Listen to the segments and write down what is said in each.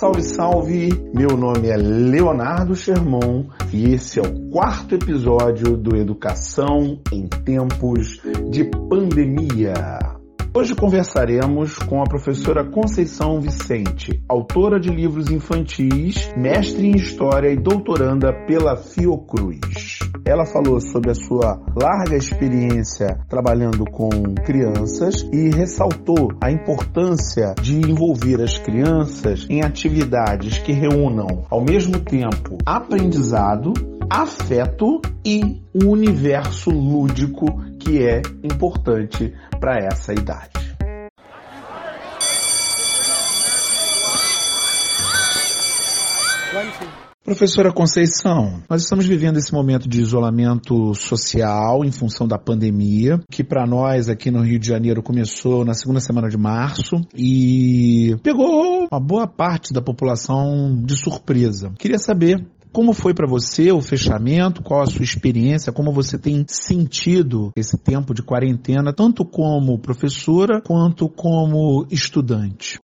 Salve, salve! Meu nome é Leonardo Sherman e esse é o quarto episódio do Educação em Tempos de Pandemia. Hoje conversaremos com a professora Conceição Vicente, autora de livros infantis, mestre em História e doutoranda pela Fiocruz. Ela falou sobre a sua larga experiência trabalhando com crianças e ressaltou a importância de envolver as crianças em atividades que reúnam ao mesmo tempo aprendizado, afeto e o universo lúdico que é importante para essa idade. Professora Conceição, nós estamos vivendo esse momento de isolamento social em função da pandemia, que para nós aqui no Rio de Janeiro começou na segunda semana de março e pegou uma boa parte da população de surpresa. Queria saber como foi para você o fechamento? Qual a sua experiência? Como você tem sentido esse tempo de quarentena, tanto como professora quanto como estudante?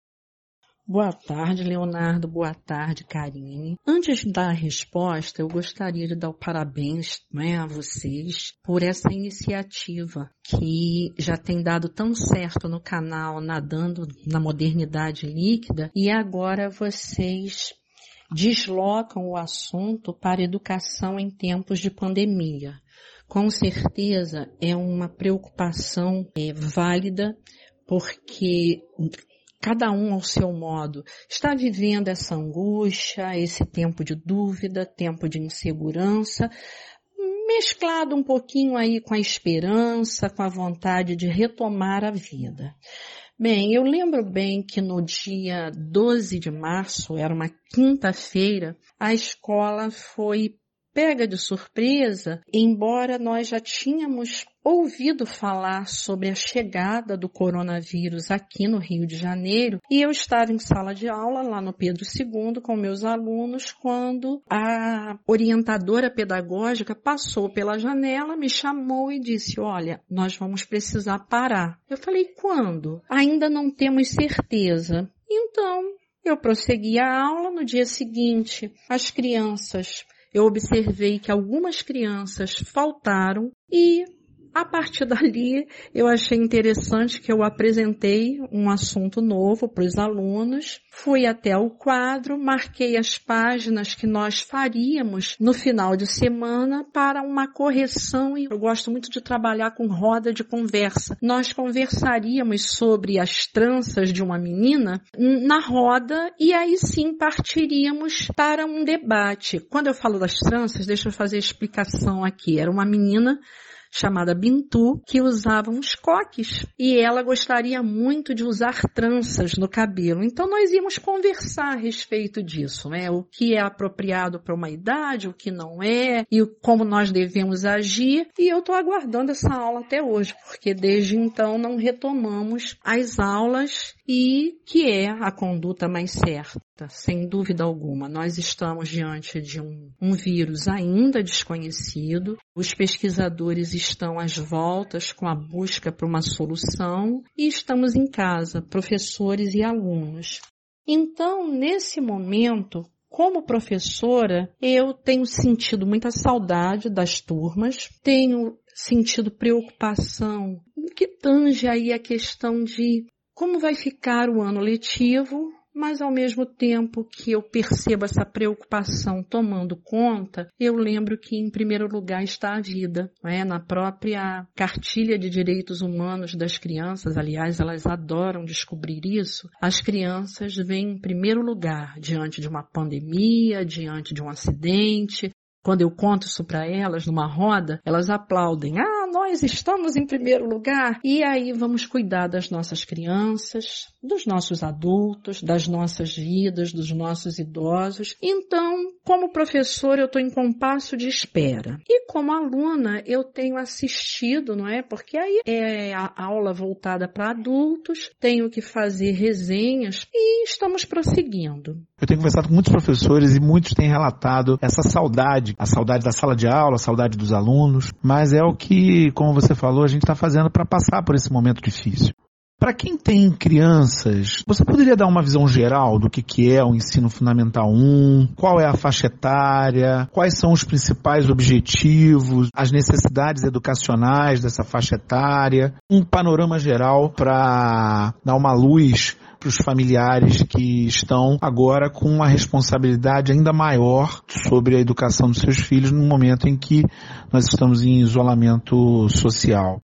Boa tarde, Leonardo. Boa tarde, Karine. Antes de dar a resposta, eu gostaria de dar parabéns né, a vocês por essa iniciativa que já tem dado tão certo no canal Nadando na Modernidade Líquida e agora vocês deslocam o assunto para educação em tempos de pandemia. Com certeza é uma preocupação é, válida, porque cada um ao seu modo está vivendo essa angústia, esse tempo de dúvida, tempo de insegurança, mesclado um pouquinho aí com a esperança, com a vontade de retomar a vida. Bem, eu lembro bem que no dia 12 de março, era uma quinta-feira, a escola foi pega de surpresa, embora nós já tínhamos ouvido falar sobre a chegada do coronavírus aqui no Rio de Janeiro e eu estava em sala de aula lá no Pedro II com meus alunos quando a orientadora pedagógica passou pela janela, me chamou e disse, olha, nós vamos precisar parar. Eu falei, quando? Ainda não temos certeza. Então, eu prossegui a aula no dia seguinte. As crianças eu observei que algumas crianças faltaram e a partir dali, eu achei interessante que eu apresentei um assunto novo para os alunos, fui até o quadro, marquei as páginas que nós faríamos no final de semana para uma correção e eu gosto muito de trabalhar com roda de conversa. Nós conversaríamos sobre as tranças de uma menina na roda e aí sim partiríamos para um debate. Quando eu falo das tranças, deixa eu fazer a explicação aqui. Era uma menina chamada Bintu, que usava uns coques e ela gostaria muito de usar tranças no cabelo. Então nós íamos conversar a respeito disso, né? O que é apropriado para uma idade, o que não é e como nós devemos agir. E eu estou aguardando essa aula até hoje, porque desde então não retomamos as aulas e que é a conduta mais certa. Sem dúvida alguma, nós estamos diante de um, um, vírus ainda desconhecido. Os pesquisadores estão às voltas com a busca por uma solução e estamos em casa, professores e alunos. Então, nesse momento, como professora, eu tenho sentido muita saudade das turmas, tenho sentido preocupação que tange aí a questão de como vai ficar o ano letivo, mas ao mesmo tempo que eu percebo essa preocupação tomando conta, eu lembro que em primeiro lugar está a vida, é? Na própria cartilha de direitos humanos das crianças, aliás, elas adoram descobrir isso. As crianças vêm em primeiro lugar diante de uma pandemia, diante de um acidente, quando eu conto isso para elas numa roda, elas aplaudem. Ah, nós estamos em primeiro lugar. E aí vamos cuidar das nossas crianças, dos nossos adultos, das nossas vidas, dos nossos idosos. Então, como professor, eu estou em compasso de espera. E como aluna, eu tenho assistido, não é? Porque aí é a aula voltada para adultos, tenho que fazer resenhas e estamos prosseguindo. Eu tenho conversado com muitos professores e muitos têm relatado essa saudade, a saudade da sala de aula, a saudade dos alunos, mas é o que, como você falou, a gente está fazendo para passar por esse momento difícil. Para quem tem crianças, você poderia dar uma visão geral do que, que é o ensino fundamental 1, qual é a faixa etária, quais são os principais objetivos, as necessidades educacionais dessa faixa etária, um panorama geral para dar uma luz para os familiares que estão agora com uma responsabilidade ainda maior sobre a educação dos seus filhos no momento em que nós estamos em isolamento social.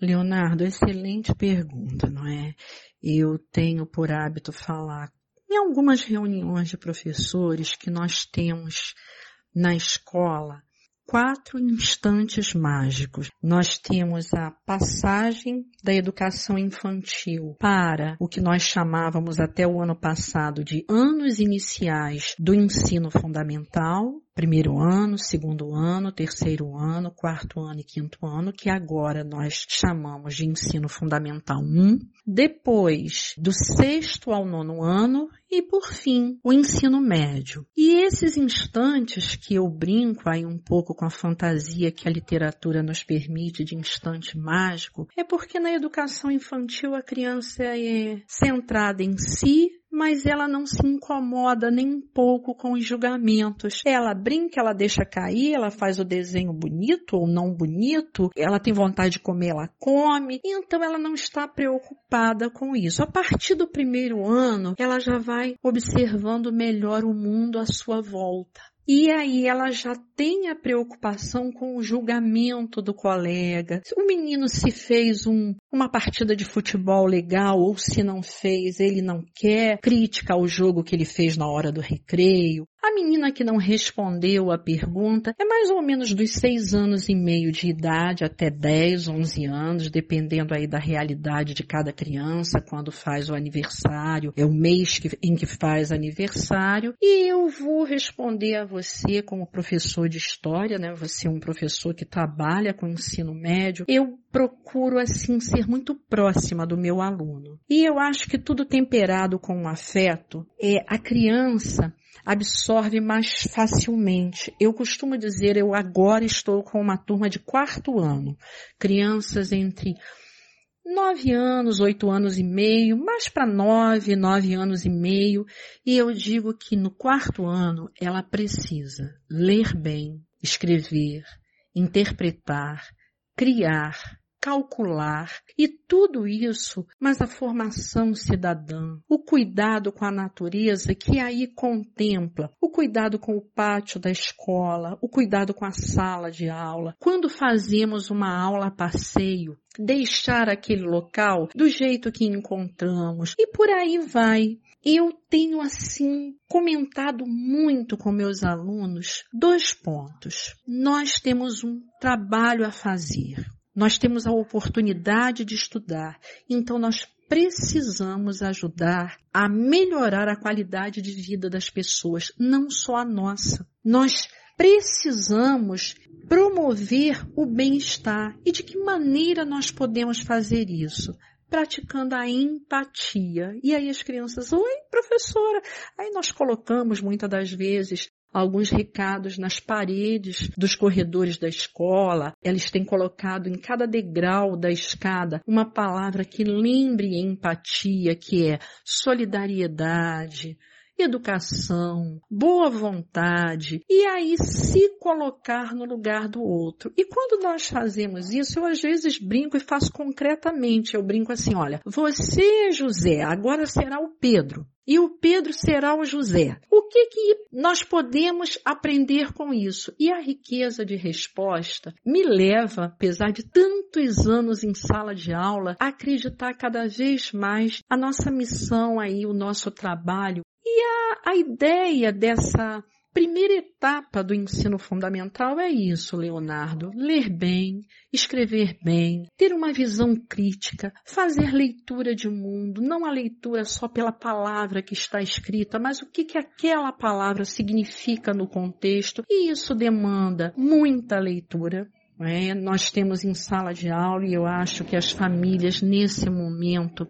Leonardo, excelente pergunta, não é? Eu tenho por hábito falar em algumas reuniões de professores que nós temos na escola quatro instantes mágicos. Nós temos a passagem da educação infantil para o que nós chamávamos até o ano passado de anos iniciais do ensino fundamental, primeiro ano, segundo ano, terceiro ano, quarto ano e quinto ano, que agora nós chamamos de ensino fundamental 1. Depois, do sexto ao nono ano e, por fim, o ensino médio. E esses instantes que eu brinco aí um pouco com a fantasia que a literatura nos permite de instante mágico, é porque na educação infantil a criança é centrada em si, mas ela não se incomoda nem um pouco com os julgamentos. Ela brinca, ela deixa cair, ela faz o desenho bonito ou não bonito, ela tem vontade de comer, ela come, então ela não está preocupada com isso. A partir do primeiro ano, ela já vai observando melhor o mundo à sua volta. E aí ela já tem a preocupação com o julgamento do colega. Se o menino se fez um, uma partida de futebol legal ou se não fez, ele não quer, crítica ao jogo que ele fez na hora do recreio. A menina que não respondeu a pergunta é mais ou menos dos seis anos e meio de idade até 10, 11 anos, dependendo aí da realidade de cada criança, quando faz o aniversário, é o mês que, em que faz aniversário. E eu vou responder a você como professor de história, né? Você é um professor que trabalha com ensino médio. Eu procuro assim ser muito próxima do meu aluno. E eu acho que tudo temperado com um afeto é a criança absorve mais facilmente. Eu costumo dizer, eu agora estou com uma turma de quarto ano, crianças entre nove anos, oito anos e meio, mais para nove, nove anos e meio, e eu digo que no quarto ano ela precisa ler bem, escrever, interpretar, criar, calcular e tudo isso, mas a formação cidadã, o cuidado com a natureza que aí contempla, o cuidado com o pátio da escola, o cuidado com a sala de aula. Quando fazemos uma aula a passeio, deixar aquele local do jeito que encontramos e por aí vai. Eu tenho assim comentado muito com meus alunos dois pontos. Nós temos um trabalho a fazer. Nós temos a oportunidade de estudar, então nós precisamos ajudar a melhorar a qualidade de vida das pessoas, não só a nossa. Nós precisamos promover o bem-estar. E de que maneira nós podemos fazer isso? praticando a empatia. E aí as crianças, oi professora. Aí nós colocamos muitas das vezes alguns recados nas paredes dos corredores da escola. Eles têm colocado em cada degrau da escada uma palavra que lembre empatia, que é solidariedade, educação, boa vontade e aí se colocar no lugar do outro. E quando nós fazemos isso, eu às vezes brinco e faço concretamente. Eu brinco assim, olha, você, José, agora será o Pedro. E o Pedro será o José. O que que nós podemos aprender com isso? E a riqueza de resposta me leva, apesar de tantos anos em sala de aula, a acreditar cada vez mais a nossa missão aí, o nosso trabalho e a, a ideia dessa primeira etapa do ensino fundamental é isso, Leonardo. Ler bem, escrever bem, ter uma visão crítica, fazer leitura de mundo, não a leitura só pela palavra que está escrita, mas o que, que aquela palavra significa no contexto. E isso demanda muita leitura, é, nós temos em sala de aula e eu acho que as famílias nesse momento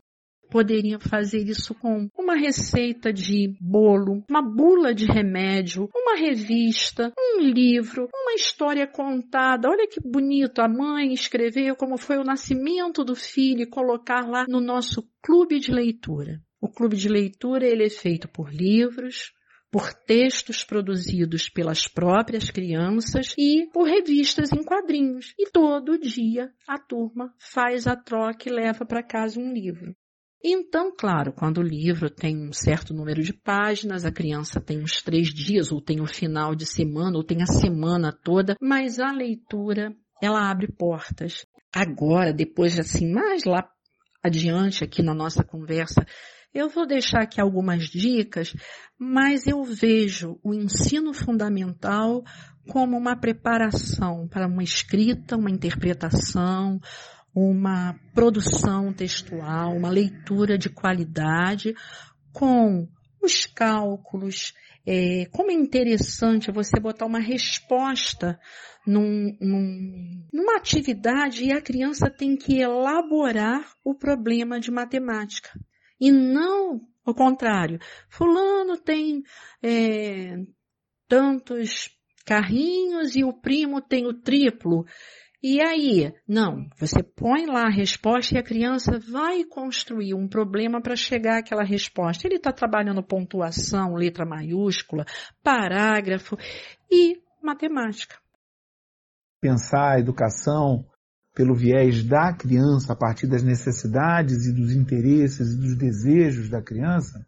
poderiam fazer isso com uma receita de bolo, uma bula de remédio, uma revista, um livro, uma história contada. Olha que bonito a mãe escrever como foi o nascimento do filho e colocar lá no nosso clube de leitura. O clube de leitura ele é feito por livros, por textos produzidos pelas próprias crianças e por revistas em quadrinhos. E todo dia a turma faz a troca e leva para casa um livro. Então, claro, quando o livro tem um certo número de páginas, a criança tem uns três dias, ou tem o final de semana, ou tem a semana toda, mas a leitura, ela abre portas. Agora, depois assim, mais lá adiante aqui na nossa conversa, eu vou deixar aqui algumas dicas, mas eu vejo o ensino fundamental como uma preparação para uma escrita, uma interpretação, uma produção textual, uma leitura de qualidade com os cálculos. É, como é interessante você botar uma resposta num, num, numa atividade e a criança tem que elaborar o problema de matemática. E não o contrário. Fulano tem é, tantos carrinhos e o primo tem o triplo. E aí? Não, você põe lá a resposta e a criança vai construir um problema para chegar àquela resposta. Ele está trabalhando pontuação, letra maiúscula, parágrafo e matemática. Pensar a educação pelo viés da criança, a partir das necessidades e dos interesses e dos desejos da criança,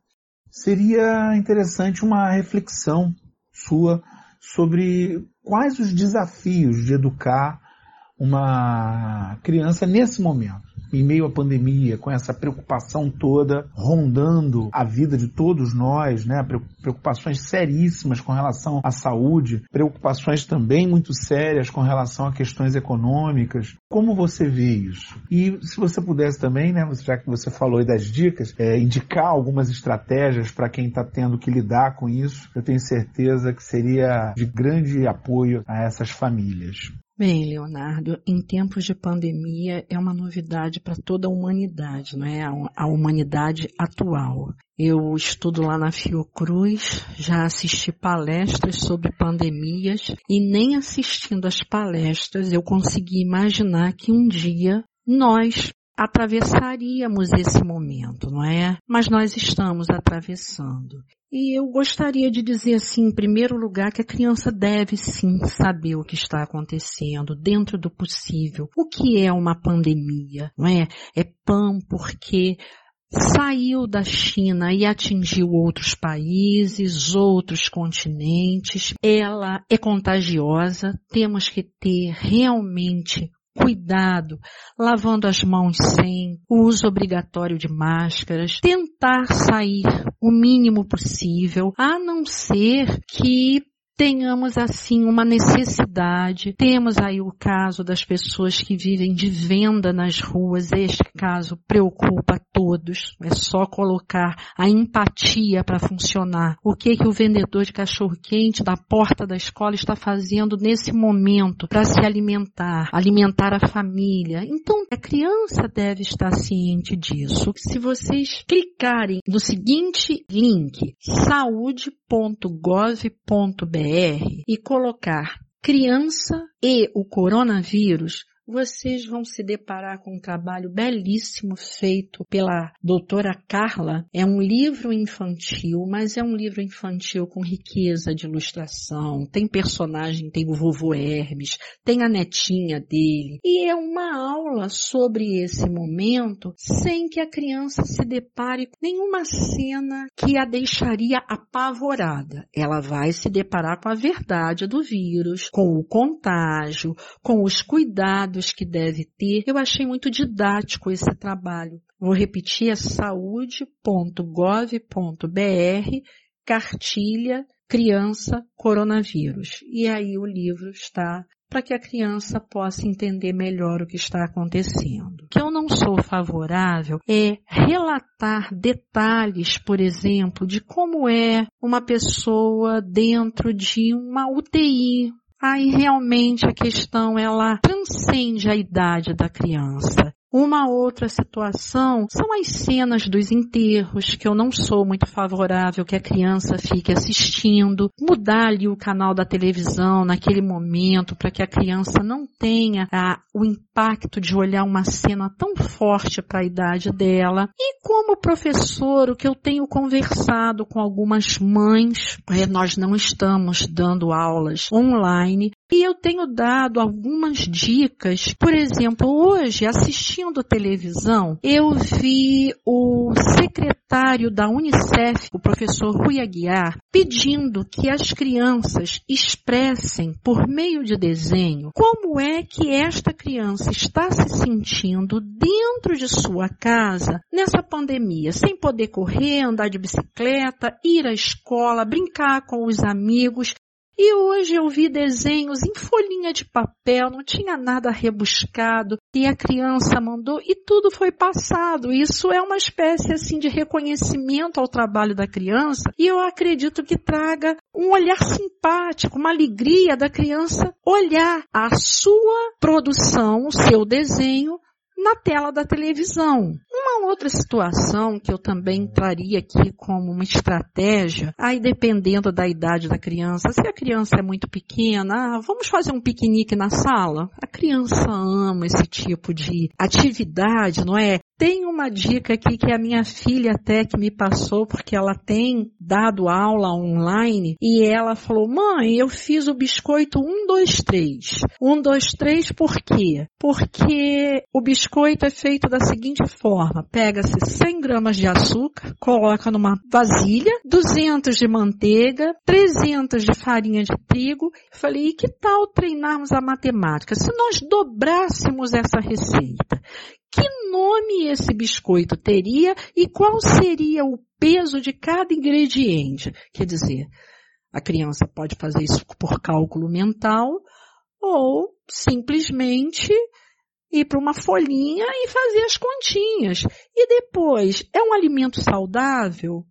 seria interessante uma reflexão sua sobre quais os desafios de educar uma criança nesse momento em meio à pandemia, com essa preocupação toda rondando a vida de todos nós, né? Preocupações seríssimas com relação à saúde, preocupações também muito sérias com relação a questões econômicas. Como você vê isso? E se você pudesse também, né, já que você falou aí das dicas, é, indicar algumas estratégias para quem está tendo que lidar com isso, eu tenho certeza que seria de grande apoio a essas famílias. Bem, Leonardo, em tempos de pandemia é uma novidade para toda a humanidade, não é? A humanidade atual. Eu estudo lá na Fiocruz, já assisti palestras sobre pandemias e nem assistindo às palestras eu consegui imaginar que um dia nós atravessaríamos esse momento, não é? Mas nós estamos atravessando. E eu gostaria de dizer assim, em primeiro lugar, que a criança deve sim saber o que está acontecendo dentro do possível. O que é uma pandemia, não é? É pão porque saiu da China e atingiu outros países, outros continentes. Ela é contagiosa, temos que ter realmente cuidado, lavando as mãos sem, o uso obrigatório de máscaras, tentar sair o mínimo possível, a não ser que tenhamos assim uma necessidade. Temos aí o caso das pessoas que vivem de venda nas ruas. Este caso preocupa todos. É só colocar a empatia para funcionar. O que que o vendedor de cachorro quente da porta da escola está fazendo nesse momento para se alimentar, alimentar a família? Então, a criança deve estar ciente disso. Se vocês clicarem no seguinte link, saúde.gov.br e colocar criança e o coronavírus, vocês vão se deparar com um trabalho belíssimo feito pela doutora Carla. É um livro infantil, mas é um livro infantil com riqueza de ilustração. Tem personagem, tem o vovô Hermes, tem a netinha dele. E é uma aula sobre esse momento sem que a criança se depare com nenhuma cena que a deixaria apavorada. Ela vai se deparar com a verdade do vírus, com o contágio, com os cuidados cuidados que deve ter. Eu achei muito didático esse trabalho. Vou repetir, é saúde.gov.br, cartilha criança coronavírus. E aí o livro está para que a criança possa entender melhor o que está acontecendo. O que eu não sou favorável é relatar detalhes, por exemplo, de como é uma pessoa dentro de uma UTI, Aí realmente a questão ela transcende a idade da criança. Uma outra situação são as cenas dos enterros, que eu não sou muito favorável que a criança fique assistindo, mudar ali o canal da televisão naquele momento para que a criança não tenha a, o impacto de olhar uma cena tão forte para a idade dela. E como professor, o que eu tenho conversado com algumas mães, é, nós não estamos dando aulas online, e eu tenho dado algumas dicas. Por exemplo, hoje, assistindo televisão, eu vi o secretário da Unicef, o professor Rui Aguiar, pedindo que as crianças expressem, por meio de desenho, como é que esta criança está se sentindo dentro de sua casa nessa pandemia, sem poder correr, andar de bicicleta, ir à escola, brincar com os amigos, e hoje eu vi desenhos em folhinha de papel, não tinha nada rebuscado, e a criança mandou e tudo foi passado. Isso é uma espécie assim de reconhecimento ao trabalho da criança, e eu acredito que traga um olhar simpático, uma alegria da criança olhar a sua produção, o seu desenho na tela da televisão. Uma outra situação que eu também traria aqui como uma estratégia, aí dependendo da idade da criança, se a criança é muito pequena, ah, vamos fazer um piquenique na sala? A criança ama esse tipo de atividade, não é? Tem uma dica aqui que a minha filha até que me passou, porque ela tem dado aula online, e ela falou, mãe, eu fiz o biscoito 1, 2, 3. 1, 2, 3 por quê? Porque o biscoito é feito da seguinte forma, pega-se 100 gramas de açúcar, coloca numa vasilha, 200 de manteiga, 300 de farinha de trigo. Falei, e que tal treinarmos a matemática? Se nós dobrássemos essa receita, que nome esse biscoito teria e qual seria o peso de cada ingrediente. Quer dizer, a criança pode fazer isso por cálculo mental ou simplesmente ir para uma folhinha e fazer as continhas. E depois, é um alimento saudável?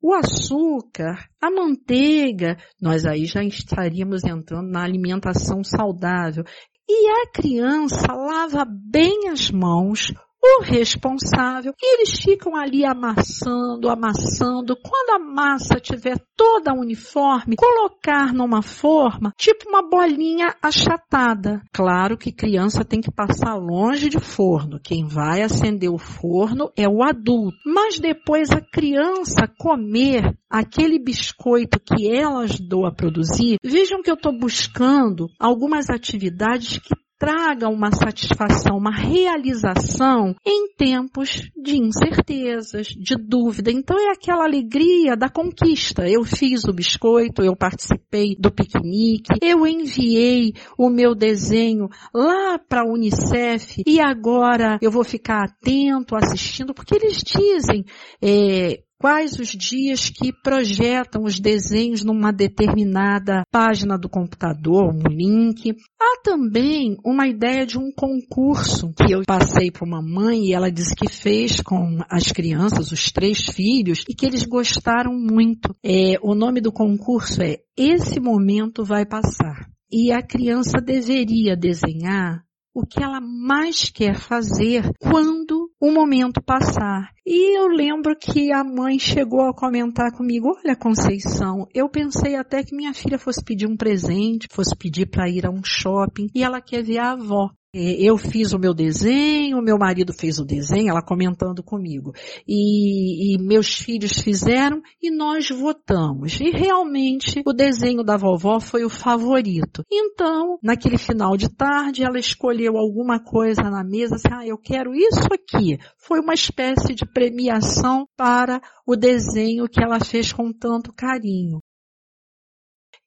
O açúcar, a manteiga, nós aí já estaríamos entrando na alimentação saudável. E a criança lava bem as mãos, o responsável, e eles ficam ali amassando, amassando. Quando a massa tiver toda uniforme, colocar numa forma, tipo uma bolinha achatada. Claro que criança tem que passar longe de forno. Quem vai acender o forno é o adulto. Mas depois a criança comer aquele biscoito que ela ajudou a produzir, vejam que eu estou buscando algumas atividades que traga uma satisfação, uma realização em tempos de incertezas, de dúvida. Então é aquela alegria da conquista. Eu fiz o biscoito, eu participei do piquenique, eu enviei o meu desenho lá para a Unicef e agora eu vou ficar atento, assistindo, porque eles dizem, é, quais os dias que projetam os desenhos numa determinada página do computador, um link. Há também uma ideia de um concurso que eu passei para uma mãe e ela disse que fez com as crianças, os três filhos, e que eles gostaram muito. É, o nome do concurso é Esse Momento Vai Passar. E a criança deveria desenhar o que ela mais quer fazer quando o momento passar. E eu lembro que a mãe chegou a comentar comigo, olha Conceição, eu pensei até que minha filha fosse pedir um presente, fosse pedir para ir a um shopping, e ela quer ver a avó. É, eu fiz o meu desenho, meu marido fez o desenho, ela comentando comigo. E, e, meus filhos fizeram e nós votamos. E realmente o desenho da vovó foi o favorito. Então, naquele final de tarde, ela escolheu alguma coisa na mesa, assim, ah, eu quero isso aqui. Foi uma espécie de premiação para o desenho que ela fez com tanto carinho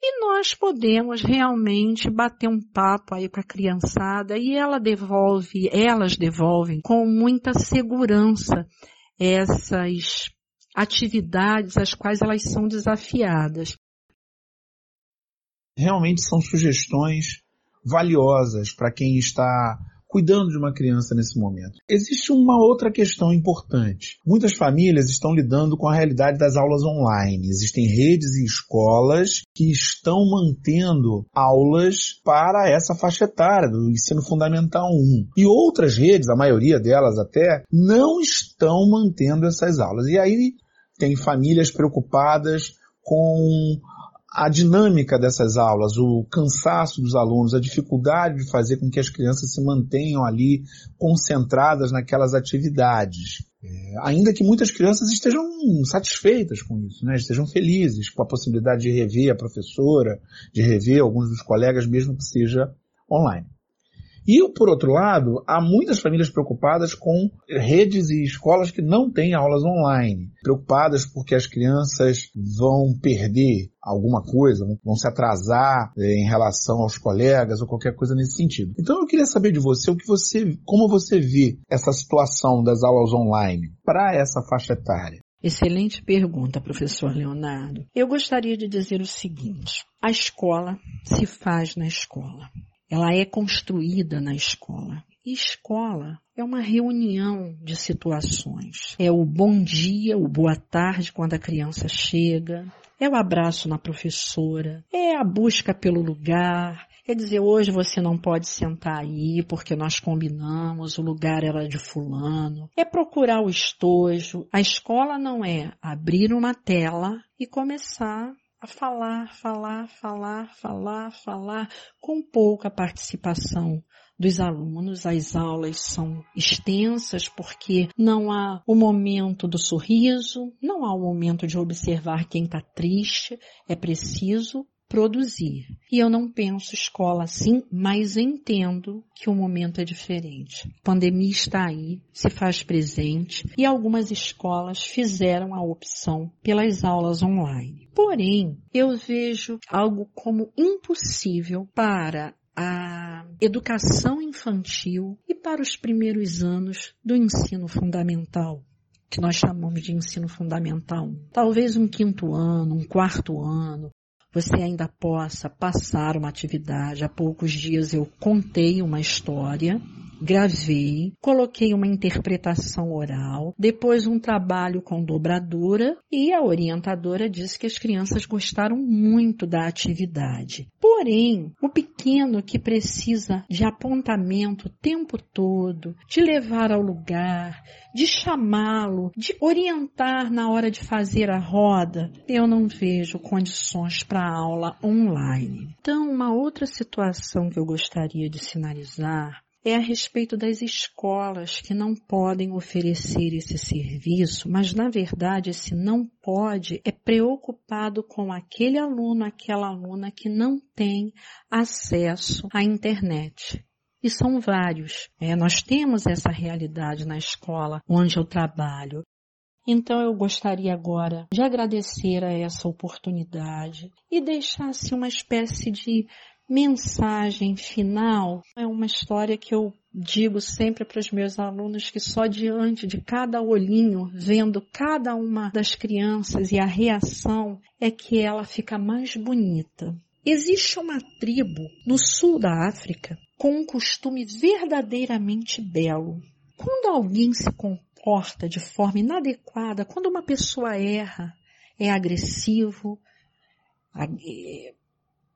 e nós podemos realmente bater um papo aí com a criançada e ela devolve, elas devolvem com muita segurança essas atividades às quais elas são desafiadas. Realmente são sugestões valiosas para quem está cuidando de uma criança nesse momento. Existe uma outra questão importante. Muitas famílias estão lidando com a realidade das aulas online. Existem redes e escolas que estão mantendo aulas para essa faixa etária do ensino fundamental 1. E outras redes, a maioria delas até, não estão mantendo essas aulas. E aí tem famílias preocupadas com a dinâmica dessas aulas, o cansaço dos alunos, a dificuldade de fazer com que as crianças se mantenham ali concentradas naquelas atividades. É, ainda que muitas crianças estejam satisfeitas com isso, né? estejam felizes com a possibilidade de rever a professora, de rever alguns dos colegas, mesmo que seja online. E, por outro lado, há muitas famílias preocupadas com redes e escolas que não têm aulas online, preocupadas porque as crianças vão perder alguma coisa, vão se atrasar é, em relação aos colegas ou qualquer coisa nesse sentido. Então eu queria saber de você o que você, como você vê essa situação das aulas online para essa faixa etária. Excelente pergunta, professor Leonardo. Eu gostaria de dizer o seguinte: a escola se faz na escola ela é construída na escola. E escola é uma reunião de situações. É o bom dia, o boa tarde quando a criança chega, é o abraço na professora, é a busca pelo lugar, Quer dizer, hoje você não pode sentar aí porque nós combinamos, o lugar era de fulano. É procurar o estojo. A escola não é abrir uma tela e começar a falar, falar, falar, falar, falar, com pouca participação dos alunos. As aulas são extensas porque não há o momento do sorriso, não há o momento de observar quem está triste. É preciso produzir. E eu não penso escola assim, mas entendo que o momento é diferente. A pandemia está aí, se faz presente e algumas escolas fizeram a opção pelas aulas online. Porém, eu vejo algo como impossível para a educação infantil e para os primeiros anos do ensino fundamental que nós chamamos de ensino fundamental. Talvez um quinto ano, um quarto ano, você ainda possa passar uma atividade. Há poucos dias eu contei uma história gravei, coloquei uma interpretação oral, depois um trabalho com dobradura e a orientadora disse que as crianças gostaram muito da atividade. Porém, o pequeno que precisa de apontamento o tempo todo, de levar ao lugar, de chamá-lo, de orientar na hora de fazer a roda, eu não vejo condições para aula online. Então, uma outra situação que eu gostaria de sinalizar é a respeito das escolas que não podem oferecer esse serviço, mas na verdade esse não pode é preocupado com aquele aluno, aquela aluna que não tem acesso à internet. E são vários. É, nós temos essa realidade na escola onde eu trabalho. Então eu gostaria agora de agradecer a essa oportunidade e deixar se uma espécie de mensagem final é uma história que eu digo sempre para os meus alunos que só diante de cada olhinho, vendo cada uma das crianças e a reação, é que ela fica mais bonita. Existe uma tribo no sul da África com um costume verdadeiramente belo. Quando alguém se comporta de forma inadequada, quando uma pessoa erra, é agressivo,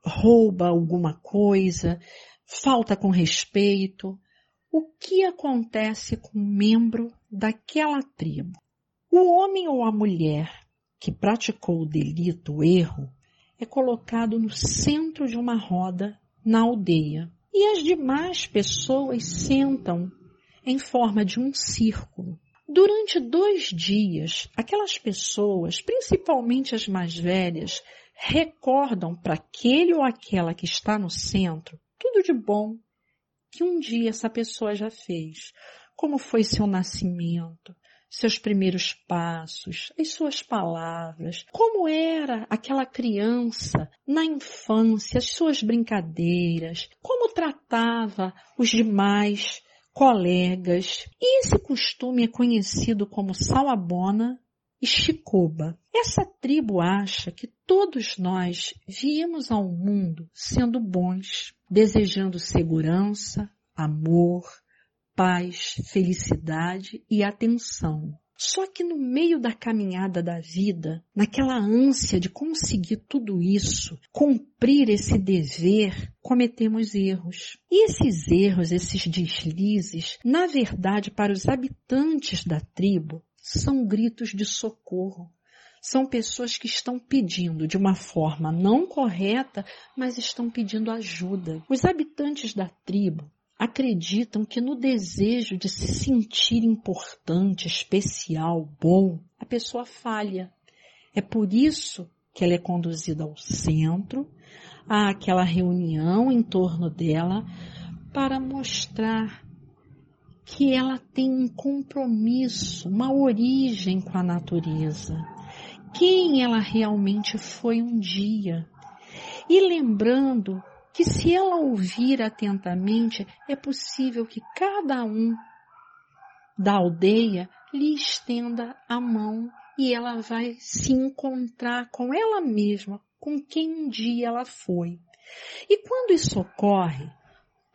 rouba alguma coisa, falta com respeito. O que acontece com um membro daquela tribo? O homem ou a mulher que praticou o delito, o erro, é colocado no centro de uma roda na aldeia. E as demais pessoas sentam em forma de um círculo. Durante dois dias, aquelas pessoas, principalmente as mais velhas, recordam para aquele ou aquela que está no centro tudo de bom que um dia essa pessoa já fez. Como foi seu nascimento, seus primeiros passos, as suas palavras, como era aquela criança na infância, as suas brincadeiras, como tratava os demais colegas. E esse costume é conhecido como salabona e chicoba. Essa tribo acha que todos nós viemos ao mundo sendo bons, desejando segurança, amor, paz, felicidade e atenção. Só que no meio da caminhada da vida, naquela ânsia de conseguir tudo isso, cumprir esse dever, cometemos erros. E esses erros, esses deslizes, na verdade, para os habitantes da tribo, são gritos de socorro. São pessoas que estão pedindo de uma forma não correta, mas estão pedindo ajuda. Os habitantes da tribo acreditam que no desejo de se sentir importante, especial, bom, a pessoa falha. É por isso que ela é conduzida ao centro, àquela reunião em torno dela, para mostrar que ela tem um compromisso, uma origem com a natureza, quem ela realmente foi um dia. E lembrando que se ela ouvir atentamente, é possível que cada um da aldeia lhe estenda a mão e ela vai se encontrar com ela mesma, com quem um dia ela foi. E quando isso ocorre,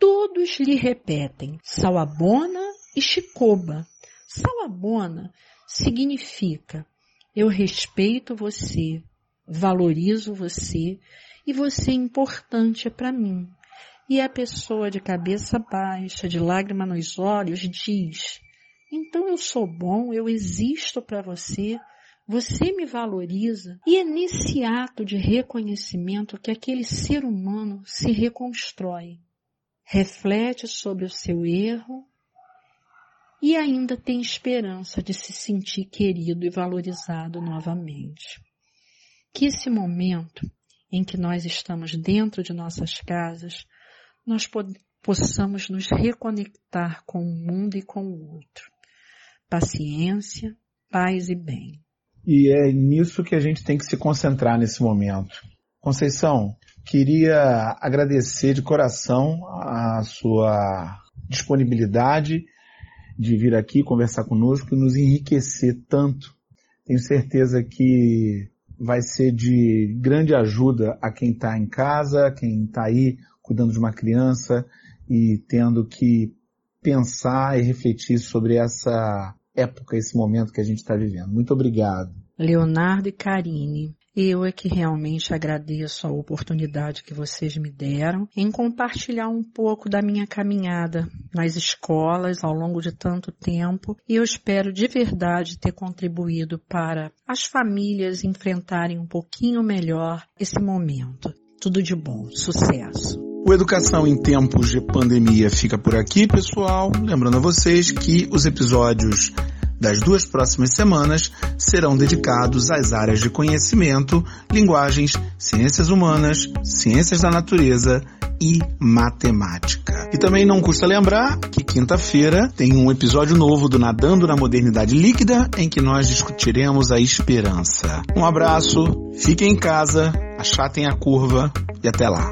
todos lhe repetem Salabona e Chicoba. Salabona significa eu respeito você, valorizo você e você é importante para mim. E a pessoa de cabeça baixa, de lágrima nos olhos, diz: Então eu sou bom, eu existo para você, você me valoriza. E é nesse ato de reconhecimento que aquele ser humano se reconstrói, reflete sobre o seu erro e ainda tem esperança de se sentir querido e valorizado novamente. Que esse momento em que nós estamos dentro de nossas casas, nós possamos nos reconectar com o mundo e com o outro. Paciência, paz e bem. E é nisso que a gente tem que se concentrar nesse momento. Conceição, queria agradecer de coração a sua disponibilidade de vir aqui conversar conosco e nos enriquecer tanto. Tenho certeza que vai ser de grande ajuda a quem está em casa, quem está aí cuidando de uma criança e tendo que pensar e refletir sobre essa época, esse momento que a gente está vivendo. Muito obrigado. Leonardo e Karine, eu é que realmente agradeço a oportunidade que vocês me deram em compartilhar um pouco da minha caminhada nas escolas ao longo de tanto tempo e eu espero de verdade ter contribuído para as famílias enfrentarem um pouquinho melhor esse momento. Tudo de bom, sucesso! O Educação em Tempos de Pandemia fica por aqui, pessoal. Lembrando a vocês que os episódios das duas próximas semanas serão dedicados às áreas de conhecimento, linguagens, ciências humanas, ciências da natureza e matemática. E também não custa lembrar que quinta-feira tem um episódio novo do Nadando na Modernidade Líquida em que nós discutiremos a esperança. Um abraço, fiquem em casa, achatem a curva e até lá.